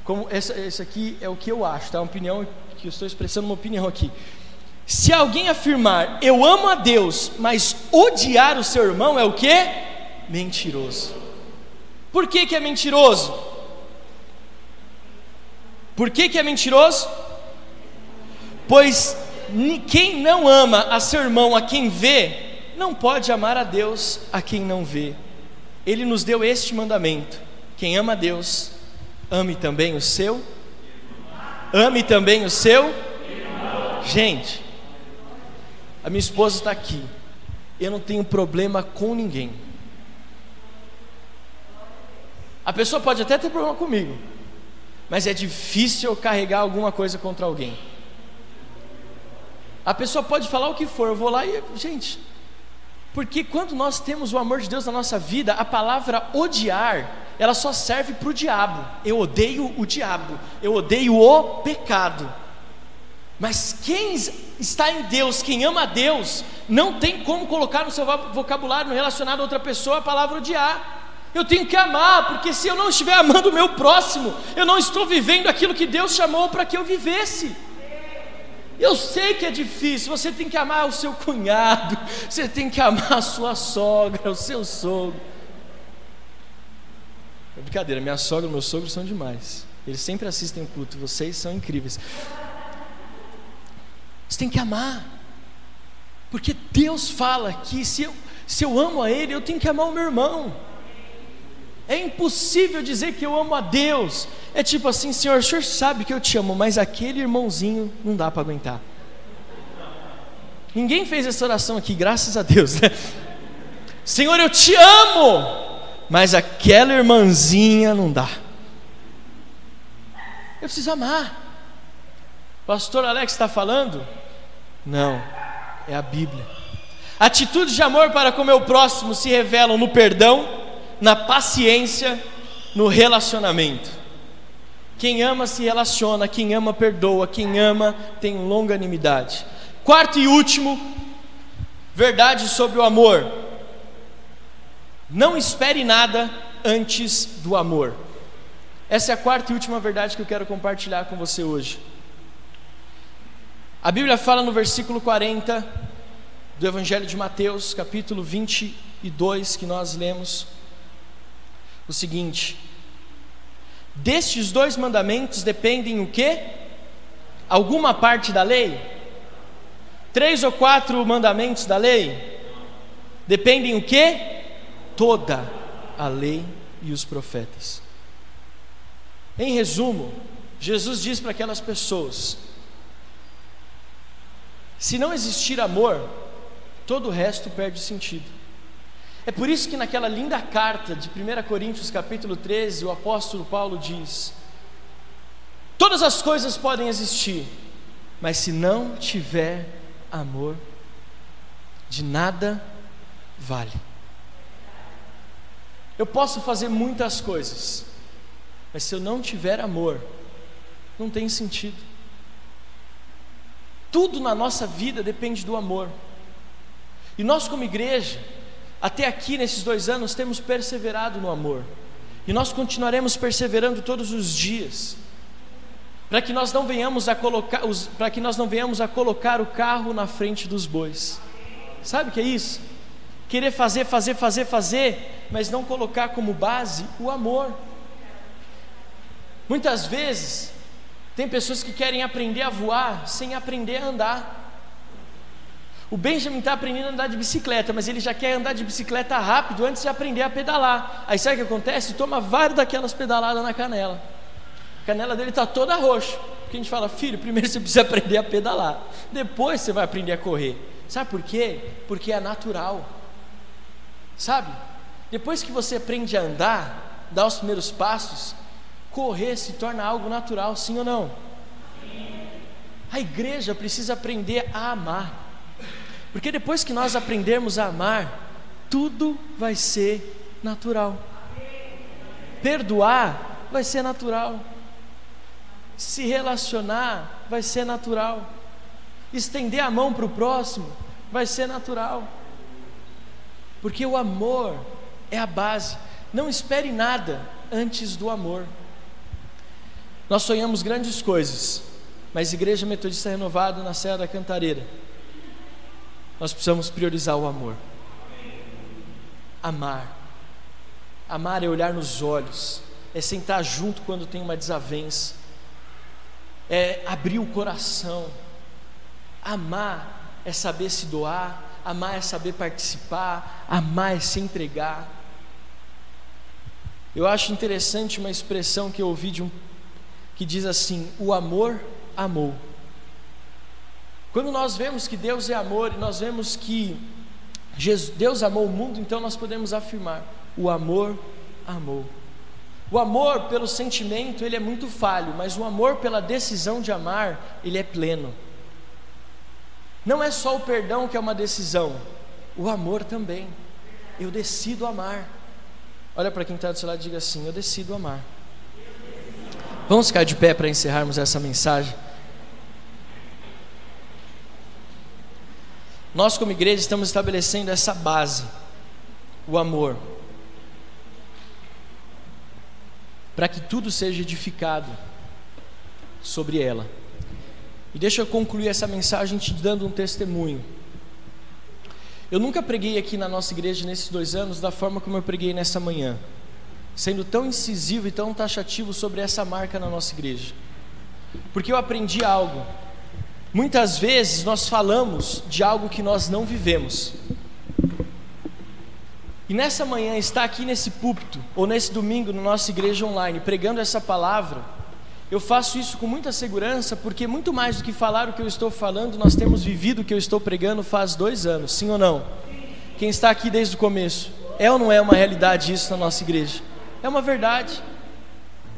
[SPEAKER 1] Como esse, aqui é o que eu acho, tá? Uma opinião que eu estou expressando uma opinião aqui. Se alguém afirmar, eu amo a Deus, mas odiar o seu irmão é o que? Mentiroso. Por que, que é mentiroso? Por que, que é mentiroso? Pois quem não ama a seu irmão, a quem vê, não pode amar a Deus a quem não vê. Ele nos deu este mandamento: quem ama a Deus, ame também o seu. Ame também o seu. Gente, a minha esposa está aqui. Eu não tenho problema com ninguém. A pessoa pode até ter problema comigo, mas é difícil eu carregar alguma coisa contra alguém. A pessoa pode falar o que for, eu vou lá e, gente, porque quando nós temos o amor de Deus na nossa vida, a palavra odiar, ela só serve para o diabo. Eu odeio o diabo, eu odeio o pecado. Mas quem está em Deus, quem ama a Deus, não tem como colocar no seu vocabulário relacionado a outra pessoa a palavra odiar. Eu tenho que amar, porque se eu não estiver amando o meu próximo, eu não estou vivendo aquilo que Deus chamou para que eu vivesse. Eu sei que é difícil, você tem que amar o seu cunhado, [laughs] você tem que amar a sua sogra, o seu sogro. É brincadeira, minha sogra e meu sogro são demais. Eles sempre assistem culto, vocês são incríveis. Você tem que amar, porque Deus fala que se eu, se eu amo a Ele, eu tenho que amar o meu irmão. É impossível dizer que eu amo a Deus. É tipo assim, Senhor, o Senhor sabe que eu te amo, mas aquele irmãozinho não dá para aguentar. Ninguém fez essa oração aqui, graças a Deus. Né? [laughs] Senhor, eu te amo, mas aquela irmãzinha não dá. Eu preciso amar. Pastor Alex está falando? Não, é a Bíblia. Atitudes de amor para com o meu próximo se revelam no perdão na paciência, no relacionamento. Quem ama se relaciona, quem ama perdoa, quem ama tem longanimidade. Quarto e último, verdade sobre o amor. Não espere nada antes do amor. Essa é a quarta e última verdade que eu quero compartilhar com você hoje. A Bíblia fala no versículo 40 do Evangelho de Mateus, capítulo 22, que nós lemos o seguinte: destes dois mandamentos dependem o que? Alguma parte da lei? Três ou quatro mandamentos da lei? Dependem o que? Toda a lei e os profetas. Em resumo, Jesus diz para aquelas pessoas: se não existir amor, todo o resto perde sentido. É por isso que naquela linda carta de 1 Coríntios capítulo 13, o apóstolo Paulo diz: Todas as coisas podem existir, mas se não tiver amor, de nada vale. Eu posso fazer muitas coisas, mas se eu não tiver amor, não tem sentido. Tudo na nossa vida depende do amor. E nós, como igreja, até aqui, nesses dois anos, temos perseverado no amor, e nós continuaremos perseverando todos os dias, para que nós não venhamos a colocar, para que nós não venhamos a colocar o carro na frente dos bois. Sabe o que é isso? Querer fazer, fazer, fazer, fazer, mas não colocar como base o amor. Muitas vezes tem pessoas que querem aprender a voar sem aprender a andar. O Benjamin está aprendendo a andar de bicicleta, mas ele já quer andar de bicicleta rápido antes de aprender a pedalar. Aí sabe o que acontece? Toma várias daquelas pedaladas na canela. A canela dele está toda roxa. Porque a gente fala, filho, primeiro você precisa aprender a pedalar. Depois você vai aprender a correr. Sabe por quê? Porque é natural. Sabe? Depois que você aprende a andar, dar os primeiros passos, correr se torna algo natural, sim ou não? A igreja precisa aprender a amar. Porque depois que nós aprendermos a amar, tudo vai ser natural. Perdoar vai ser natural. Se relacionar vai ser natural. Estender a mão para o próximo vai ser natural. Porque o amor é a base. Não espere nada antes do amor. Nós sonhamos grandes coisas, mas Igreja Metodista Renovada na Serra da Cantareira nós precisamos priorizar o amor. Amar. Amar é olhar nos olhos, é sentar junto quando tem uma desavença, é abrir o coração. Amar é saber se doar, amar é saber participar, amar é se entregar. Eu acho interessante uma expressão que eu ouvi de um que diz assim: o amor amou. Quando nós vemos que Deus é amor e nós vemos que Jesus, Deus amou o mundo, então nós podemos afirmar: o amor amou. O amor pelo sentimento, ele é muito falho, mas o amor pela decisão de amar, ele é pleno. Não é só o perdão que é uma decisão, o amor também. Eu decido amar. Olha para quem está do seu lado e diga assim: Eu decido amar. Vamos ficar de pé para encerrarmos essa mensagem. Nós, como igreja, estamos estabelecendo essa base, o amor. para que tudo seja edificado sobre ela. E deixa eu concluir essa mensagem te dando um testemunho. Eu nunca preguei aqui na nossa igreja nesses dois anos da forma como eu preguei nessa manhã, sendo tão incisivo e tão taxativo sobre essa marca na nossa igreja, porque eu aprendi algo. Muitas vezes nós falamos de algo que nós não vivemos. E nessa manhã, estar aqui nesse púlpito, ou nesse domingo, na nossa igreja online, pregando essa palavra, eu faço isso com muita segurança, porque muito mais do que falar o que eu estou falando, nós temos vivido o que eu estou pregando faz dois anos, sim ou não? Quem está aqui desde o começo, é ou não é uma realidade isso na nossa igreja? É uma verdade.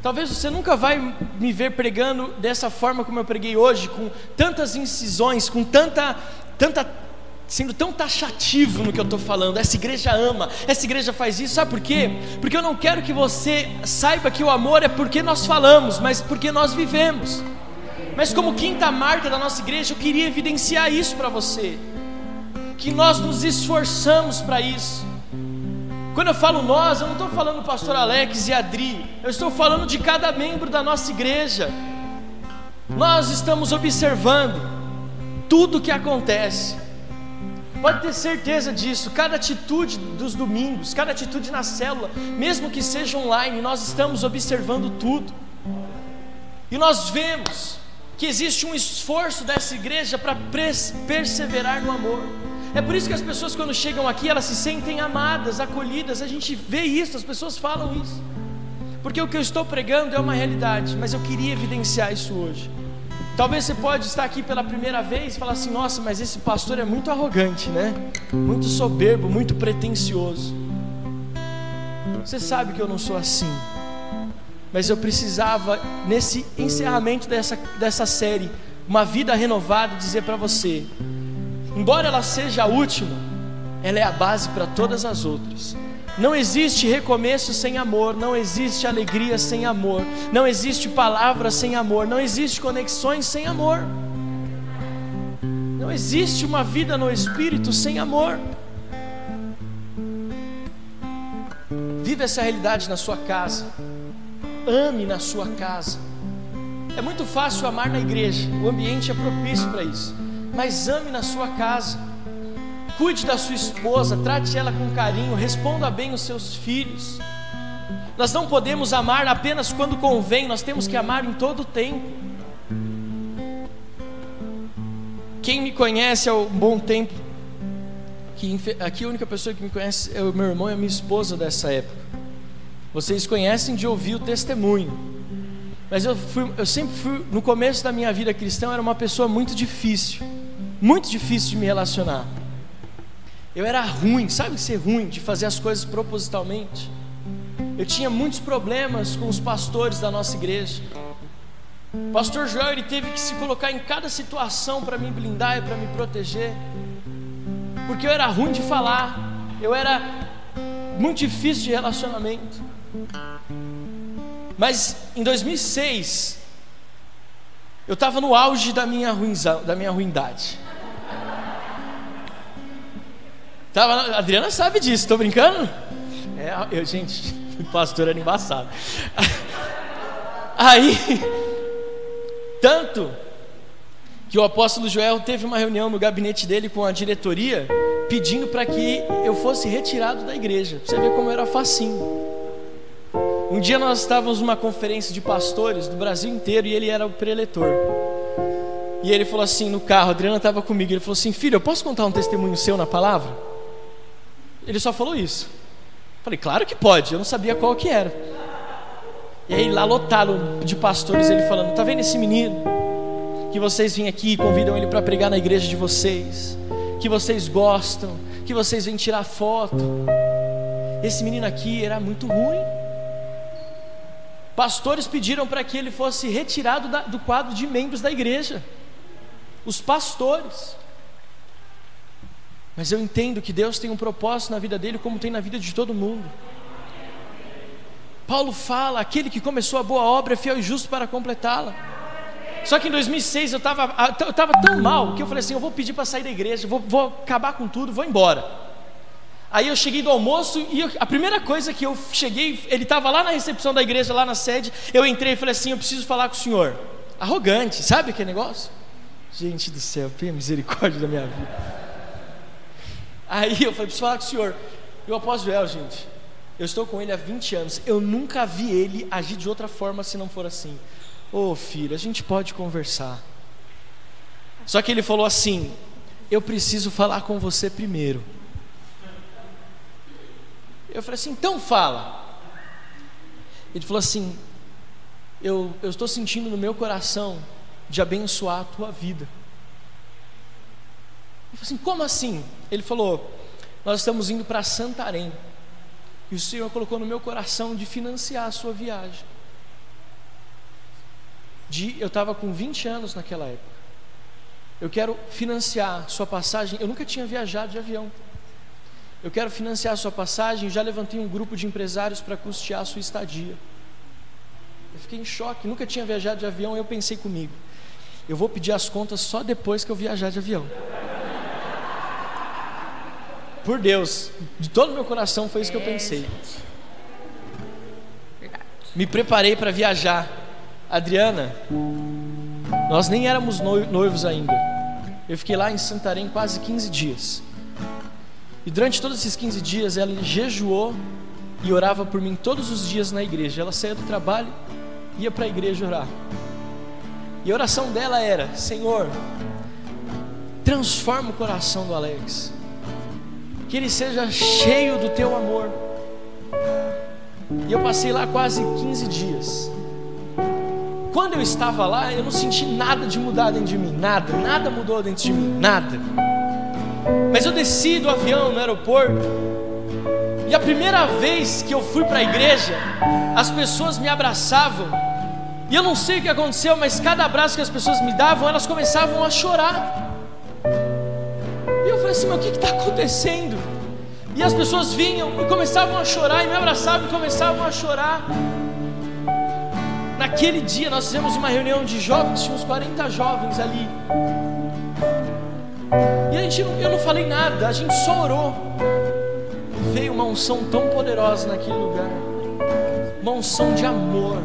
[SPEAKER 1] Talvez você nunca vai me ver pregando dessa forma como eu preguei hoje, com tantas incisões, com tanta, tanta sendo tão taxativo no que eu estou falando. Essa igreja ama, essa igreja faz isso, sabe por quê? Porque eu não quero que você saiba que o amor é porque nós falamos, mas porque nós vivemos. Mas como quinta marca da nossa igreja, eu queria evidenciar isso para você, que nós nos esforçamos para isso. Quando eu falo nós, eu não estou falando do pastor Alex e Adri, eu estou falando de cada membro da nossa igreja. Nós estamos observando tudo o que acontece. Pode ter certeza disso. Cada atitude dos domingos, cada atitude na célula, mesmo que seja online, nós estamos observando tudo. E nós vemos que existe um esforço dessa igreja para perseverar no amor. É por isso que as pessoas quando chegam aqui, elas se sentem amadas, acolhidas. A gente vê isso, as pessoas falam isso. Porque o que eu estou pregando é uma realidade, mas eu queria evidenciar isso hoje. Talvez você pode estar aqui pela primeira vez e falar assim: "Nossa, mas esse pastor é muito arrogante, né? Muito soberbo, muito pretensioso". Você sabe que eu não sou assim. Mas eu precisava nesse encerramento dessa dessa série, uma vida renovada, dizer para você: embora ela seja a última, ela é a base para todas as outras. Não existe recomeço sem amor, não existe alegria sem amor, não existe palavras sem amor, não existe conexões sem amor. Não existe uma vida no espírito sem amor. Viva essa realidade na sua casa. Ame na sua casa. É muito fácil amar na igreja, o ambiente é propício para isso. Mas ame na sua casa. Cuide da sua esposa, trate ela com carinho, responda bem os seus filhos. Nós não podemos amar apenas quando convém, nós temos que amar em todo o tempo. Quem me conhece há um bom tempo, aqui a única pessoa que me conhece é o meu irmão e a minha esposa dessa época. Vocês conhecem de ouvir o testemunho. Mas eu, fui, eu sempre fui, no começo da minha vida cristã, eu era uma pessoa muito difícil, muito difícil de me relacionar. Eu era ruim, sabe ser ruim, de fazer as coisas propositalmente. Eu tinha muitos problemas com os pastores da nossa igreja. O pastor Joel ele teve que se colocar em cada situação para me blindar e para me proteger. Porque eu era ruim de falar, eu era muito difícil de relacionamento. Mas em 2006, eu estava no auge da minha, ruinza, da minha ruindade. Tava, a Adriana sabe disso, estou brincando? É, eu, gente, [laughs] pastor era embaçado. Aí, tanto que o apóstolo Joel teve uma reunião no gabinete dele com a diretoria, pedindo para que eu fosse retirado da igreja. Pra você ver como era facinho. Um dia nós estávamos numa conferência de pastores do Brasil inteiro e ele era o preletor. E ele falou assim no carro, a Adriana estava comigo, ele falou assim: Filho, eu posso contar um testemunho seu na palavra? Ele só falou isso. Falei, claro que pode, eu não sabia qual que era. E aí lá lotado de pastores, ele falando, tá vendo esse menino? Que vocês vêm aqui e convidam ele para pregar na igreja de vocês, que vocês gostam, que vocês vêm tirar foto. Esse menino aqui era muito ruim. Pastores pediram para que ele fosse retirado da, do quadro de membros da igreja. Os pastores. Mas eu entendo que Deus tem um propósito na vida dele, como tem na vida de todo mundo. Paulo fala: aquele que começou a boa obra é fiel e justo para completá-la. Só que em 2006 eu estava eu tão mal que eu falei assim: eu vou pedir para sair da igreja, vou, vou acabar com tudo, vou embora. Aí eu cheguei do almoço e eu, a primeira coisa que eu cheguei, ele estava lá na recepção da igreja, lá na sede. Eu entrei e falei assim: Eu preciso falar com o senhor. Arrogante, sabe aquele negócio? Gente do céu, tenha misericórdia da minha vida. Aí eu falei: Preciso falar com o senhor. E o apóstolo Joel, gente, eu estou com ele há 20 anos. Eu nunca vi ele agir de outra forma se não for assim. Ô oh, filho, a gente pode conversar. Só que ele falou assim: Eu preciso falar com você primeiro. Eu falei assim: então fala. Ele falou assim: eu, eu estou sentindo no meu coração de abençoar a tua vida. Eu falei assim: como assim? Ele falou: nós estamos indo para Santarém. E o Senhor colocou no meu coração de financiar a sua viagem. De, eu estava com 20 anos naquela época. Eu quero financiar sua passagem. Eu nunca tinha viajado de avião. Eu quero financiar a sua passagem. Já levantei um grupo de empresários para custear a sua estadia. Eu fiquei em choque, nunca tinha viajado de avião. Eu pensei comigo: eu vou pedir as contas só depois que eu viajar de avião. Por Deus, de todo o meu coração foi isso que eu pensei. Me preparei para viajar. Adriana, nós nem éramos noivos ainda. Eu fiquei lá em Santarém quase 15 dias. E durante todos esses 15 dias ela jejuou e orava por mim todos os dias na igreja. Ela saía do trabalho, ia para a igreja orar. E a oração dela era: Senhor, transforma o coração do Alex, que ele seja cheio do teu amor. E eu passei lá quase 15 dias. Quando eu estava lá, eu não senti nada de mudar dentro de mim, nada, nada mudou dentro de mim, nada. Mas eu desci do avião no aeroporto. E a primeira vez que eu fui para a igreja, as pessoas me abraçavam. E eu não sei o que aconteceu, mas cada abraço que as pessoas me davam, elas começavam a chorar. E eu falei assim: mas o que está acontecendo? E as pessoas vinham e começavam a chorar, e me abraçavam e começavam a chorar. Naquele dia nós fizemos uma reunião de jovens, tinha uns 40 jovens ali. E a gente, eu não falei nada, a gente só orou. E veio uma unção tão poderosa naquele lugar uma unção de amor.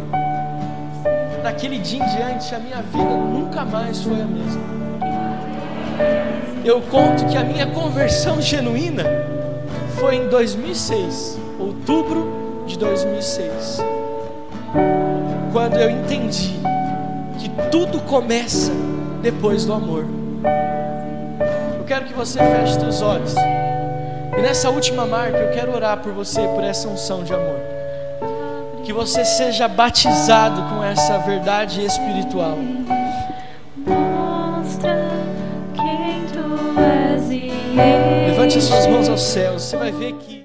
[SPEAKER 1] Daquele dia em diante, a minha vida nunca mais foi a mesma. Eu conto que a minha conversão genuína foi em 2006, outubro de 2006, quando eu entendi que tudo começa depois do amor quero que você feche seus olhos. E nessa última marca, eu quero orar por você, por essa unção de amor. Que você seja batizado com essa verdade espiritual. Levante as suas mãos aos céus. Você vai ver que